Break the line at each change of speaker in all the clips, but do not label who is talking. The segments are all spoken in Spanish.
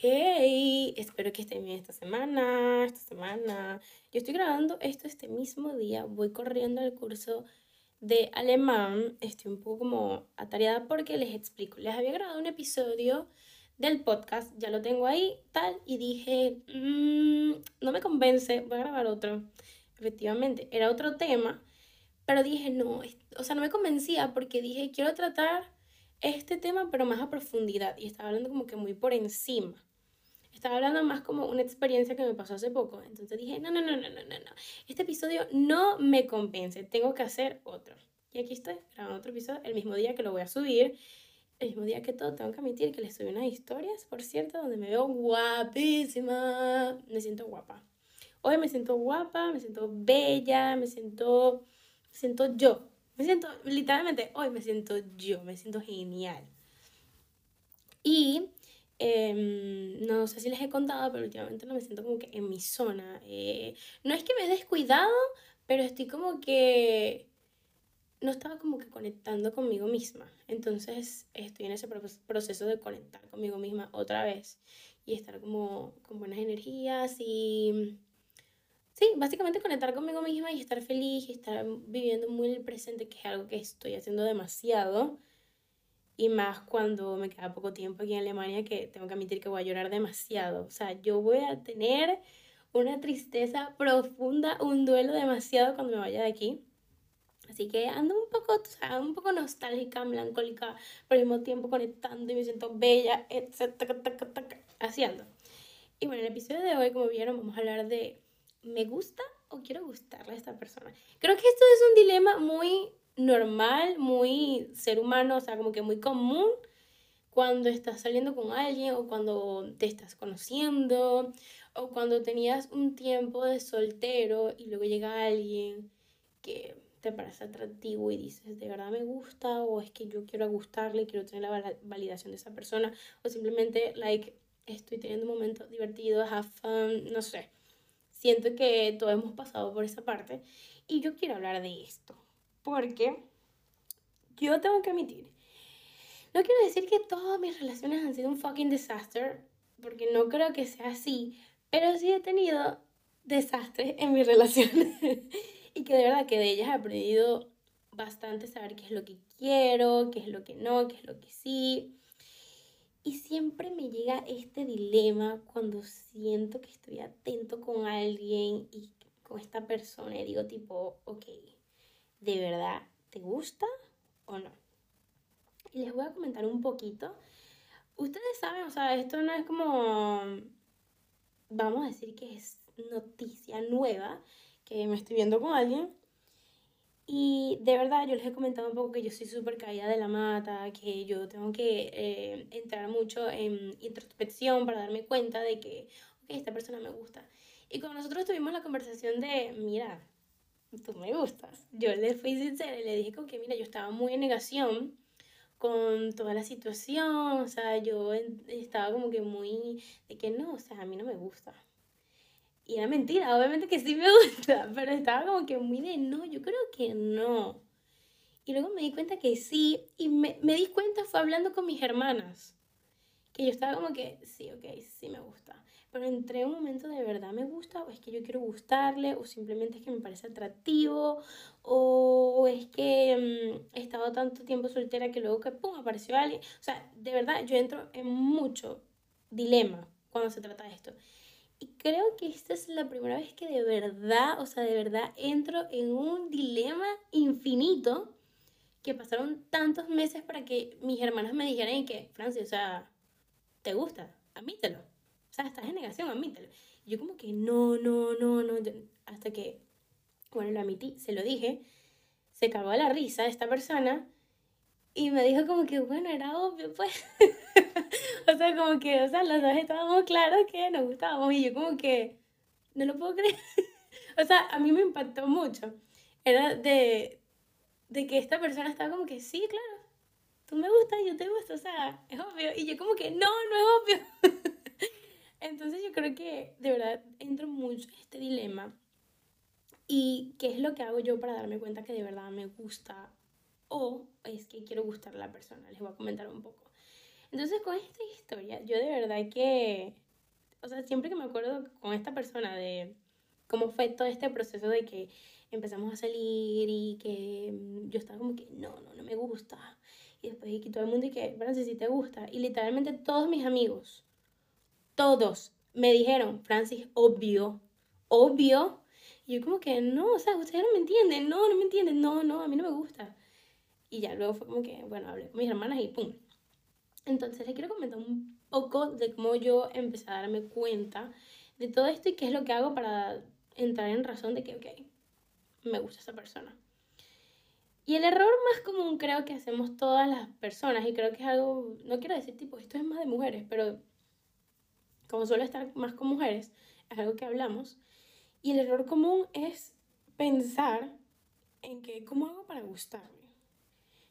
Hey, espero que estén bien esta semana, esta semana. Yo estoy grabando esto este mismo día, voy corriendo al curso de alemán, estoy un poco como atareada porque les explico, les había grabado un episodio del podcast, ya lo tengo ahí, tal, y dije, mm, no me convence, voy a grabar otro. Efectivamente, era otro tema, pero dije, no, o sea, no me convencía porque dije, quiero tratar este tema, pero más a profundidad, y estaba hablando como que muy por encima. Estaba hablando más como una experiencia que me pasó hace poco. Entonces dije, no, no, no, no, no, no, no. Este episodio no me convence. Tengo que hacer otro. Y aquí estoy grabando otro episodio el mismo día que lo voy a subir. El mismo día que todo, tengo que admitir que les subí unas historias, por cierto, donde me veo guapísima. Me siento guapa. Hoy me siento guapa, me siento bella, me siento, me siento yo. Me siento, literalmente, hoy me siento yo, me siento genial. Y Em, no sé si les he contado, pero últimamente no me siento como que en mi zona. Eh, no es que me he descuidado, pero estoy como que no estaba como que conectando conmigo misma. Entonces estoy en ese proceso de conectar conmigo misma otra vez y estar como con buenas energías y... Sí, básicamente conectar conmigo misma y estar feliz y estar viviendo muy presente, que es algo que estoy haciendo demasiado y más cuando me queda poco tiempo aquí en Alemania que tengo que admitir que voy a llorar demasiado. O sea, yo voy a tener una tristeza profunda, un duelo demasiado cuando me vaya de aquí. Así que ando un poco, o sea, un poco nostálgica, melancólica, pero al mismo tiempo conectando y me siento bella, etc. Así ando. Y bueno, en el episodio de hoy, como vieron, vamos a hablar de ¿me gusta o quiero gustarle a esta persona? Creo que esto es un dilema muy normal, muy ser humano, o sea, como que muy común cuando estás saliendo con alguien o cuando te estás conociendo o cuando tenías un tiempo de soltero y luego llega alguien que te parece atractivo y dices, de verdad me gusta o es que yo quiero gustarle, quiero tener la validación de esa persona o simplemente, like, estoy teniendo un momento divertido, have fun, no sé. Siento que todos hemos pasado por esa parte y yo quiero hablar de esto porque yo tengo que admitir, no quiero decir que todas mis relaciones han sido un fucking disaster, porque no creo que sea así, pero sí he tenido desastres en mis relaciones y que de verdad que de ellas he aprendido bastante saber qué es lo que quiero, qué es lo que no, qué es lo que sí. Y siempre me llega este dilema cuando siento que estoy atento con alguien y con esta persona y digo tipo, ok, de verdad te gusta o no. Y les voy a comentar un poquito. Ustedes saben, o sea, esto no es como, vamos a decir que es noticia nueva, que me estoy viendo con alguien. Y de verdad, yo les he comentado un poco que yo soy súper caída de la mata, que yo tengo que eh, entrar mucho en introspección para darme cuenta de que, ok, esta persona me gusta. Y cuando nosotros tuvimos la conversación de, mira, tú me gustas. Yo le fui sincera y le dije como que, mira, yo estaba muy en negación con toda la situación, o sea, yo estaba como que muy de que no, o sea, a mí no me gusta. Y era mentira, obviamente que sí me gusta, pero estaba como que muy de no, yo creo que no. Y luego me di cuenta que sí, y me, me di cuenta fue hablando con mis hermanas, que yo estaba como que sí, ok, sí me gusta pero entré en un momento de verdad me gusta, o es que yo quiero gustarle, o simplemente es que me parece atractivo, o es que mm, he estado tanto tiempo soltera que luego que pum, apareció alguien. O sea, de verdad, yo entro en mucho dilema cuando se trata de esto. Y creo que esta es la primera vez que de verdad, o sea, de verdad entro en un dilema infinito que pasaron tantos meses para que mis hermanas me dijeran que, Francia, o sea, ¿te gusta? Admítelo sea, estás en negación, admítelo. Y yo como que no, no, no, no, hasta que, bueno, lo admití, se lo dije, se cagó la risa esta persona y me dijo como que, bueno, era obvio, pues. o sea, como que, o sea, los dos estábamos claros que nos gustábamos y yo como que, no lo puedo creer. o sea, a mí me impactó mucho. Era de, de que esta persona estaba como que, sí, claro, tú me gustas, yo te gusto, o sea, es obvio. Y yo como que, no, no es obvio. Entonces yo creo que de verdad entro mucho en este dilema. ¿Y qué es lo que hago yo para darme cuenta que de verdad me gusta o es que quiero gustar a la persona? Les voy a comentar un poco. Entonces, con esta historia, yo de verdad que, o sea, siempre que me acuerdo con esta persona de cómo fue todo este proceso de que empezamos a salir y que mm, yo estaba como que, no, no, no me gusta. Y después y que todo el mundo y que, Francis, si te gusta. Y literalmente todos mis amigos, todos me dijeron, Francis, obvio, obvio. Y yo como que, no, o sea, ustedes no me entienden, no, no me entienden, no, no, a mí no me gusta. Y ya luego fue como que, bueno, hablé con mis hermanas y pum. Entonces les quiero comentar un poco de cómo yo empecé a darme cuenta de todo esto y qué es lo que hago para entrar en razón de que, ok, me gusta esa persona. Y el error más común creo que hacemos todas las personas, y creo que es algo, no quiero decir tipo, esto es más de mujeres, pero como suelo estar más con mujeres, es algo que hablamos. Y el error común es pensar en que, ¿cómo hago para gustarme?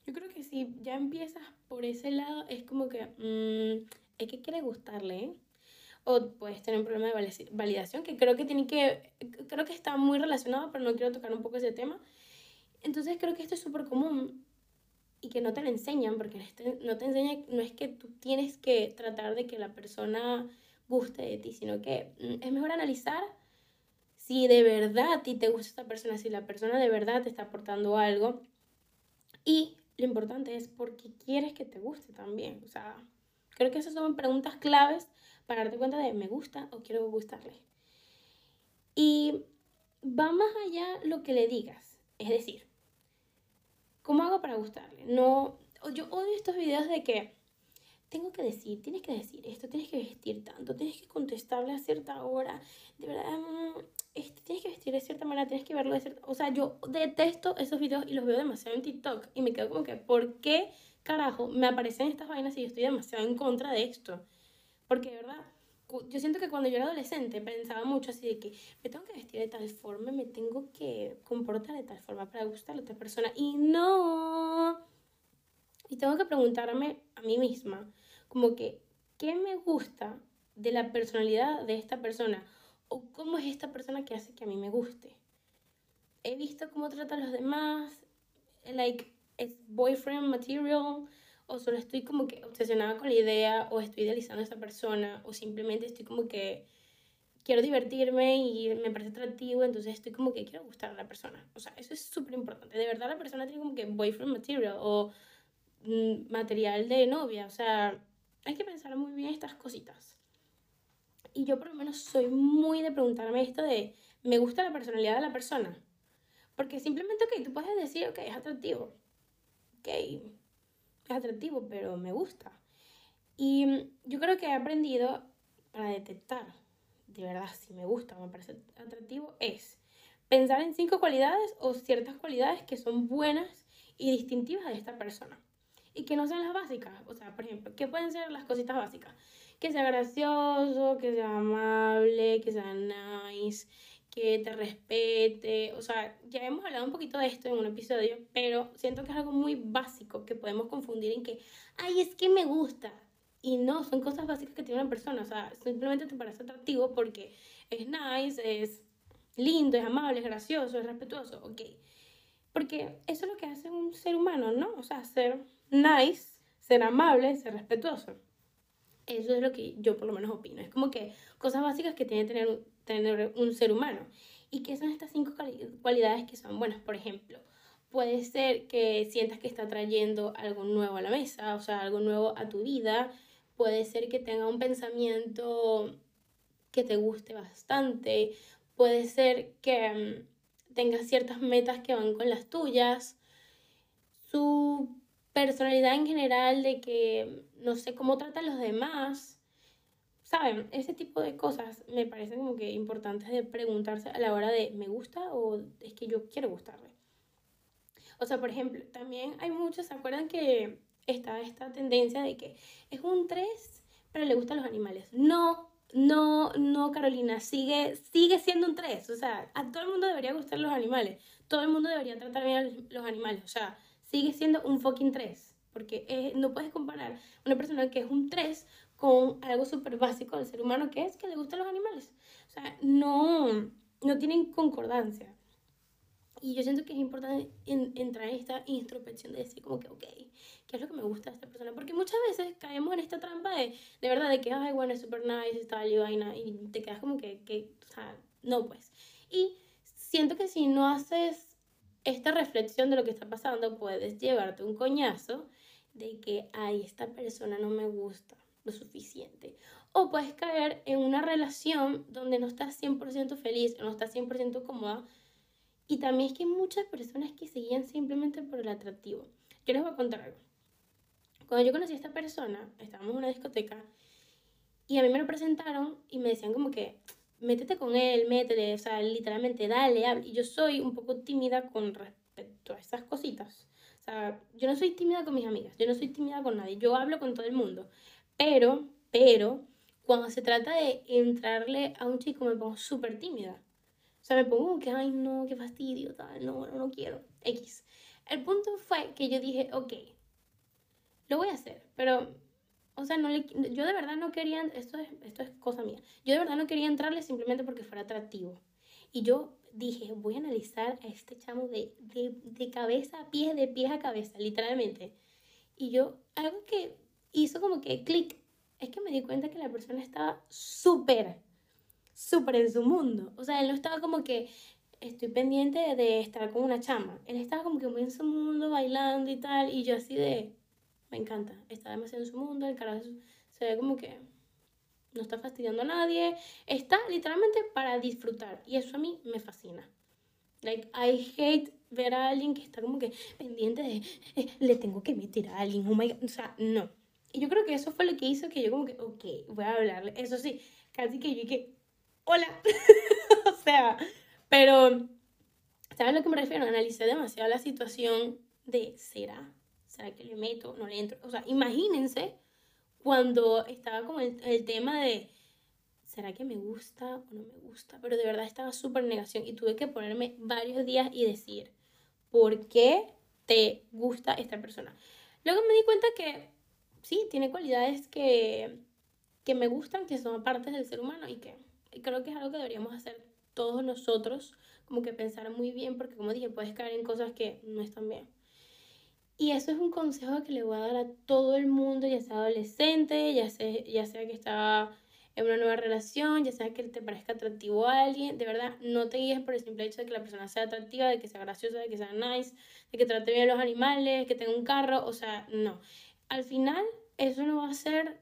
Yo creo que si ya empiezas por ese lado, es como que mmm, es que quiere gustarle, ¿eh? o puedes tener un problema de validación, que creo que tiene que, creo que está muy relacionado, pero no quiero tocar un poco ese tema. Entonces creo que esto es súper común y que no te lo enseñan, porque no te enseña, no es que tú tienes que tratar de que la persona guste de ti, sino que mm, es mejor analizar si de verdad a ti te gusta esta persona, si la persona de verdad te está aportando algo. Y lo importante es por qué quieres que te guste también. O sea, creo que esas son preguntas claves para darte cuenta de me gusta o quiero gustarle. Y va más allá lo que le digas. Es decir, ¿cómo hago para gustarle? No, yo odio estos videos de que tengo que decir, tienes que decir esto, tienes que vestir tanto, tienes que contestarle a cierta hora, de verdad, este, tienes que vestir de cierta manera, tienes que verlo de cierta... O sea, yo detesto esos videos y los veo demasiado en TikTok y me quedo como que, ¿por qué carajo me aparecen estas vainas y yo estoy demasiado en contra de esto? Porque de verdad, yo siento que cuando yo era adolescente pensaba mucho así de que me tengo que vestir de tal forma, me tengo que comportar de tal forma para gustar a otra persona. Y no. Y tengo que preguntarme a mí misma, como que, ¿qué me gusta de la personalidad de esta persona? ¿O cómo es esta persona que hace que a mí me guste? He visto cómo trata a los demás, like, es boyfriend material, o solo estoy como que obsesionada con la idea, o estoy idealizando a esta persona, o simplemente estoy como que quiero divertirme y me parece atractivo, entonces estoy como que quiero gustar a la persona. O sea, eso es súper importante. De verdad la persona tiene como que boyfriend material o material de novia. O sea, hay que pensar muy bien estas cositas. Y yo por lo menos soy muy de preguntarme esto de, ¿me gusta la personalidad de la persona? Porque simplemente, ok, tú puedes decir, ok, es atractivo. Ok, es atractivo, pero me gusta. Y yo creo que he aprendido para detectar de verdad si me gusta o me parece atractivo es pensar en cinco cualidades o ciertas cualidades que son buenas y distintivas de esta persona y que no sean las básicas. O sea, por ejemplo, ¿qué pueden ser las cositas básicas? Que sea gracioso, que sea amable, que sea nice, que te respete. O sea, ya hemos hablado un poquito de esto en un episodio, pero siento que es algo muy básico que podemos confundir en que, ay, es que me gusta. Y no, son cosas básicas que tiene una persona. O sea, simplemente te parece atractivo porque es nice, es lindo, es amable, es gracioso, es respetuoso. Ok. Porque eso es lo que hace un ser humano, ¿no? O sea, ser nice, ser amable, ser respetuoso. Eso es lo que yo por lo menos opino. Es como que cosas básicas que tiene tener, tener un ser humano. ¿Y qué son estas cinco cualidades que son buenas? Por ejemplo, puede ser que sientas que está trayendo algo nuevo a la mesa, o sea, algo nuevo a tu vida. Puede ser que tenga un pensamiento que te guste bastante. Puede ser que mm, tenga ciertas metas que van con las tuyas. Su personalidad en general, de que no sé cómo tratan los demás. Saben, ese tipo de cosas me parecen como que importantes de preguntarse a la hora de me gusta o es que yo quiero gustarle. O sea, por ejemplo, también hay muchos, ¿se acuerdan que está esta tendencia de que es un 3, pero le gustan los animales? No, no, no, Carolina, sigue, sigue siendo un 3. O sea, a todo el mundo debería gustar los animales. Todo el mundo debería tratar bien a los animales. O sea, sigue siendo un fucking 3. Porque no puedes comparar una persona que es un 3 con algo súper básico del ser humano que es que le gustan los animales. O sea, no, no tienen concordancia. Y yo siento que es importante entrar en esta introspección de decir como que, ok, ¿qué es lo que me gusta de esta persona? Porque muchas veces caemos en esta trampa de, de verdad, de que, ay, bueno, es súper nice tal, y vaina, y te quedas como que, que, o sea, no, pues. Y siento que si no haces esta reflexión de lo que está pasando, puedes llevarte un coñazo de que, ay, esta persona no me gusta lo suficiente. O puedes caer en una relación donde no estás 100% feliz, no estás 100% cómoda. Y también es que hay muchas personas que se guían simplemente por el atractivo. Yo les voy a contar algo. Cuando yo conocí a esta persona, estábamos en una discoteca y a mí me lo presentaron y me decían como que, métete con él, métele, o sea, literalmente, dale, hable. Y yo soy un poco tímida con respecto a esas cositas. O sea, yo no soy tímida con mis amigas, yo no soy tímida con nadie, yo hablo con todo el mundo. Pero, pero, cuando se trata de entrarle a un chico me pongo súper tímida. O sea, me pongo que, ay, no, qué fastidio, tal, no, no, no quiero, X. El punto fue que yo dije, ok, lo voy a hacer, pero o sea, no le, yo de verdad no quería, esto es, esto es cosa mía, yo de verdad no quería entrarle simplemente porque fuera atractivo. Y yo dije, voy a analizar a este chamo de, de, de cabeza a pies, de pies a cabeza, literalmente. Y yo, algo que hizo como que clic, es que me di cuenta que la persona estaba súper, súper en su mundo. O sea, él no estaba como que estoy pendiente de estar con una chama. Él estaba como que muy en su mundo, bailando y tal, y yo así de, me encanta. Está demasiado en su mundo, el carajo se ve como que no está fastidiando a nadie. Está literalmente para disfrutar. Y eso a mí me fascina. Like, I hate ver a alguien que está como que pendiente de, eh, le tengo que meter a alguien, oh my God. O sea, no. Y yo creo que eso fue lo que hizo que yo como que, ok, voy a hablarle. Eso sí, casi que yo dije, hola. o sea, pero, ¿saben a lo que me refiero? Analicé demasiado la situación de, ¿será? ¿Será que le meto? ¿No le entro? O sea, imagínense cuando estaba con el, el tema de, ¿será que me gusta o no me gusta? Pero de verdad estaba súper negación y tuve que ponerme varios días y decir, ¿por qué te gusta esta persona? Luego me di cuenta que sí, tiene cualidades que, que me gustan, que son partes del ser humano y que creo que es algo que deberíamos hacer todos nosotros, como que pensar muy bien, porque como dije, puedes caer en cosas que no están bien. Y eso es un consejo que le voy a dar a todo el mundo, ya sea adolescente, ya sea, ya sea que está en una nueva relación, ya sea que te parezca atractivo a alguien. De verdad, no te guíes por el simple hecho de que la persona sea atractiva, de que sea graciosa, de que sea nice, de que trate bien a los animales, que tenga un carro. O sea, no. Al final, eso no va a hacer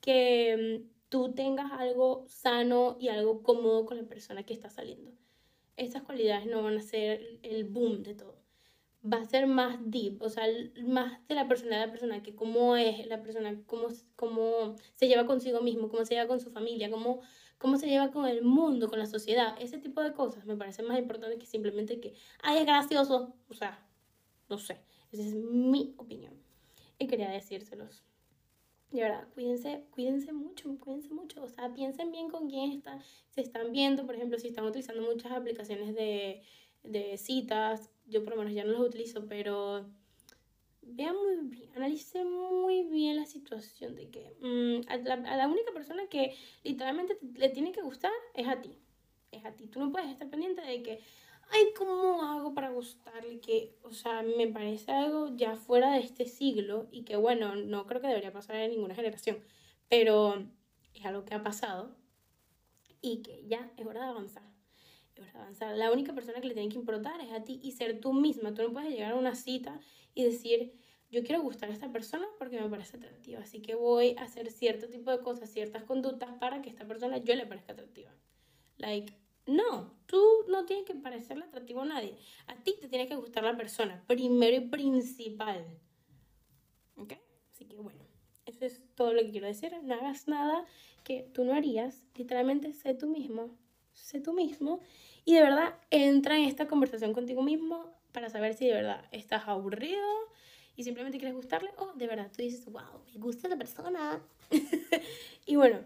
que mm, tú tengas algo sano y algo cómodo con la persona que está saliendo. Estas cualidades no van a ser el boom de todo va a ser más deep, o sea, más de la personalidad de la persona, que cómo es la persona, cómo, cómo se lleva consigo mismo, cómo se lleva con su familia, cómo, cómo se lleva con el mundo, con la sociedad, ese tipo de cosas me parece más importante que simplemente que, ay, es gracioso, o sea, no sé, esa es mi opinión. Y quería decírselos. De verdad, cuídense, cuídense mucho, cuídense mucho. O sea, piensen bien con quién está, se están viendo. Por ejemplo, si están utilizando muchas aplicaciones de, de citas, yo por lo menos ya no los utilizo, pero vean muy bien, analicen muy bien la situación de que mm, a, la, única persona que literalmente le tiene que gustar es a ti. Es a ti. Tú no puedes estar pendiente de que, ay, ¿cómo hago para gustarle? Que, o sea, me parece algo ya fuera de este siglo y que, bueno, no creo que debería pasar en ninguna generación, pero es algo que ha pasado y que ya es hora de avanzar La única persona que le tiene que importar es a ti y ser tú misma. Tú no puedes llegar a una cita y decir, yo quiero gustar a esta persona porque me parece atractiva, así que voy a hacer cierto tipo de cosas, ciertas conductas para que esta persona yo le parezca atractiva. Like, no, tú no tienes que parecerle atractivo a nadie. A ti te tiene que gustar la persona, primero y principal. ¿Ok? Así que bueno, eso es todo lo que quiero decir. No hagas nada que tú no harías. Literalmente sé tú mismo. Sé tú mismo y de verdad, entra en esta conversación contigo mismo para saber si de verdad estás aburrido y simplemente quieres gustarle o de verdad tú dices, wow, me gusta la persona. y bueno,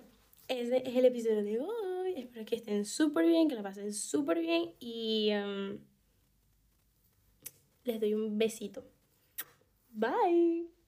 ese es el episodio de hoy. Espero que estén súper bien, que la pasen súper bien y um, les doy un besito. Bye.